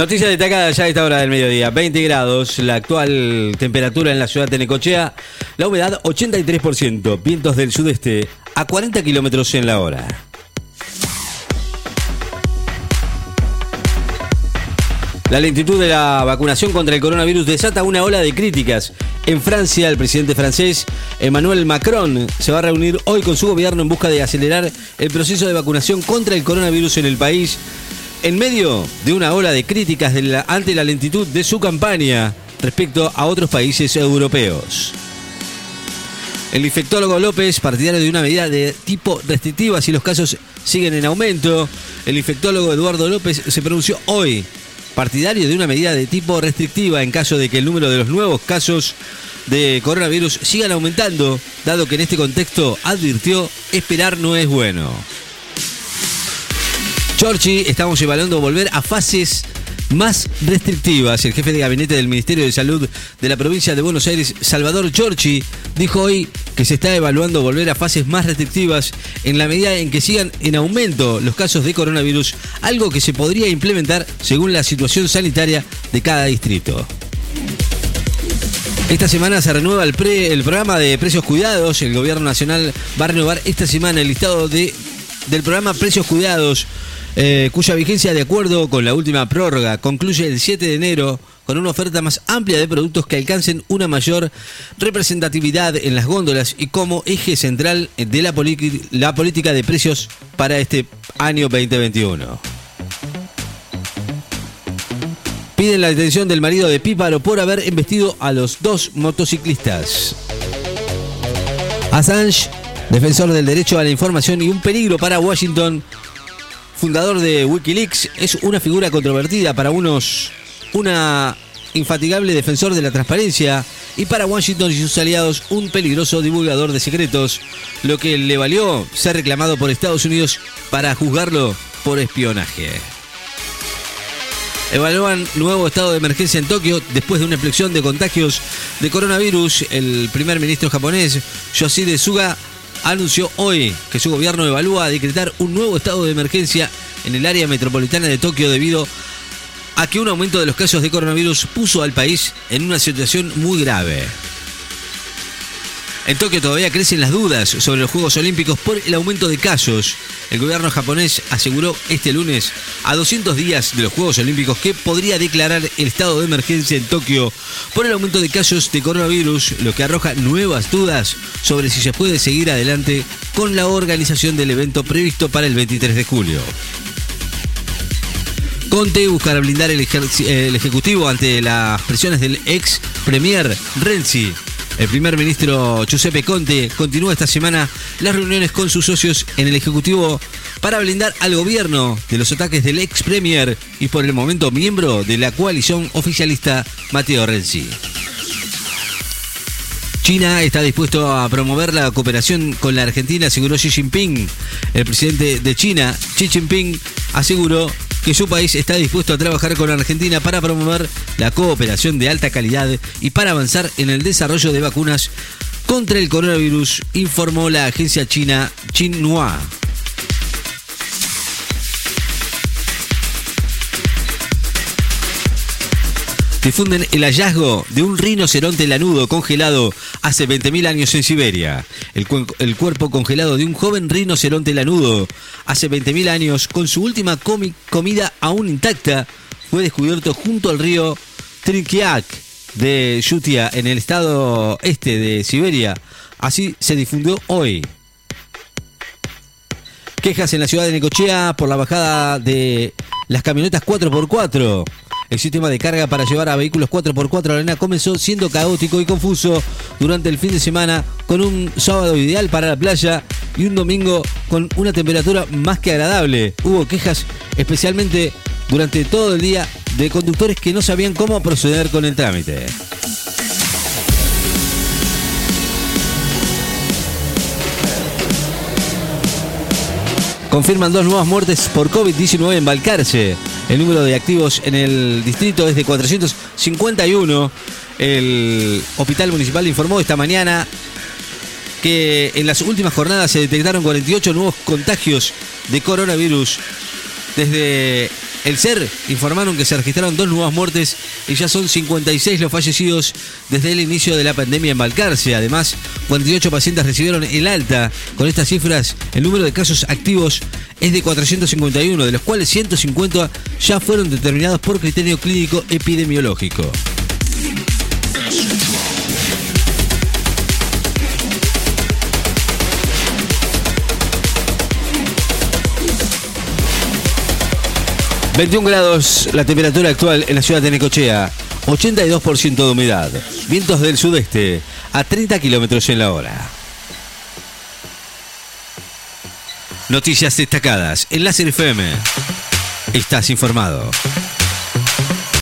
Noticia destacada ya a esta hora del mediodía. 20 grados, la actual temperatura en la ciudad de Necochea. La humedad 83%. Vientos del sudeste a 40 kilómetros en la hora. La lentitud de la vacunación contra el coronavirus desata una ola de críticas. En Francia, el presidente francés Emmanuel Macron se va a reunir hoy con su gobierno en busca de acelerar el proceso de vacunación contra el coronavirus en el país, en medio de una ola de críticas ante la lentitud de su campaña respecto a otros países europeos. El infectólogo López, partidario de una medida de tipo restrictiva si los casos siguen en aumento. El infectólogo Eduardo López se pronunció hoy, partidario de una medida de tipo restrictiva en caso de que el número de los nuevos casos de coronavirus sigan aumentando, dado que en este contexto advirtió esperar no es bueno. Chorchi, estamos evaluando volver a fases más restrictivas. El jefe de gabinete del Ministerio de Salud de la provincia de Buenos Aires, Salvador Chorchi, dijo hoy que se está evaluando volver a fases más restrictivas en la medida en que sigan en aumento los casos de coronavirus, algo que se podría implementar según la situación sanitaria de cada distrito. Esta semana se renueva el, el programa de precios cuidados. El gobierno nacional va a renovar esta semana el listado de, del programa Precios Cuidados, eh, cuya vigencia, de acuerdo con la última prórroga, concluye el 7 de enero con una oferta más amplia de productos que alcancen una mayor representatividad en las góndolas y como eje central de la, la política de precios para este año 2021. Piden la detención del marido de Píparo por haber embestido a los dos motociclistas. Assange, defensor del derecho a la información y un peligro para Washington, fundador de Wikileaks, es una figura controvertida para unos, una infatigable defensor de la transparencia y para Washington y sus aliados un peligroso divulgador de secretos, lo que le valió ser reclamado por Estados Unidos para juzgarlo por espionaje. Evalúan nuevo estado de emergencia en Tokio después de una explosión de contagios de coronavirus. El primer ministro japonés, Yoshide Suga, anunció hoy que su gobierno evalúa decretar un nuevo estado de emergencia en el área metropolitana de Tokio debido a que un aumento de los casos de coronavirus puso al país en una situación muy grave. En Tokio todavía crecen las dudas sobre los Juegos Olímpicos por el aumento de casos. El gobierno japonés aseguró este lunes, a 200 días de los Juegos Olímpicos, que podría declarar el estado de emergencia en Tokio por el aumento de casos de coronavirus, lo que arroja nuevas dudas sobre si se puede seguir adelante con la organización del evento previsto para el 23 de julio. Conte buscará blindar el, Ejecutivo ante las presiones del ex Premier Renzi. El primer ministro Giuseppe Conte continúa esta semana las reuniones con sus socios en el Ejecutivo para blindar al gobierno de los ataques del ex Premier y por el momento miembro de la coalición oficialista Matteo Renzi. China está dispuesto a promover la cooperación con la Argentina, aseguró Xi Jinping. El presidente de China, Xi Jinping, aseguró que su país está dispuesto a trabajar con Argentina para promover la cooperación de alta calidad y para avanzar en el desarrollo de vacunas contra el coronavirus, informó la agencia china Xinhua. Difunden el hallazgo de un rinoceronte lanudo congelado hace 20.000 años en Siberia. El, cu- el cuerpo congelado de un joven rinoceronte lanudo hace 20.000 años, con su última comi- comida aún intacta, fue descubierto junto al río Trinkiak de Yutia en el estado este de Siberia. Así se difundió hoy. Quejas en la ciudad de Necochea por la bajada de las camionetas 4x4. El sistema de carga para llevar a vehículos 4x4 a la arena comenzó siendo caótico y confuso durante el fin de semana, con un sábado ideal para la playa y un domingo con una temperatura más que agradable. Hubo quejas especialmente durante todo el día de conductores que no sabían cómo proceder con el trámite. Confirman dos nuevas muertes por COVID-19 en Balcarce. El número de activos en el distrito es de 451. El Hospital Municipal informó esta mañana que en las últimas jornadas se detectaron 48 nuevos contagios de coronavirus desde El SER informaron que se registraron dos nuevas muertes y ya son 56 los fallecidos desde el inicio de la pandemia en Balcarce. Además, 48 pacientes recibieron el alta. Con estas cifras, el número de casos activos es de 451, de los cuales 150 ya fueron determinados por criterio clínico epidemiológico. 21 grados la temperatura actual en la ciudad de Necochea. 82% de humedad. Vientos del sudeste a 30 kilómetros en la hora. Noticias destacadas en Láser FM. Estás informado.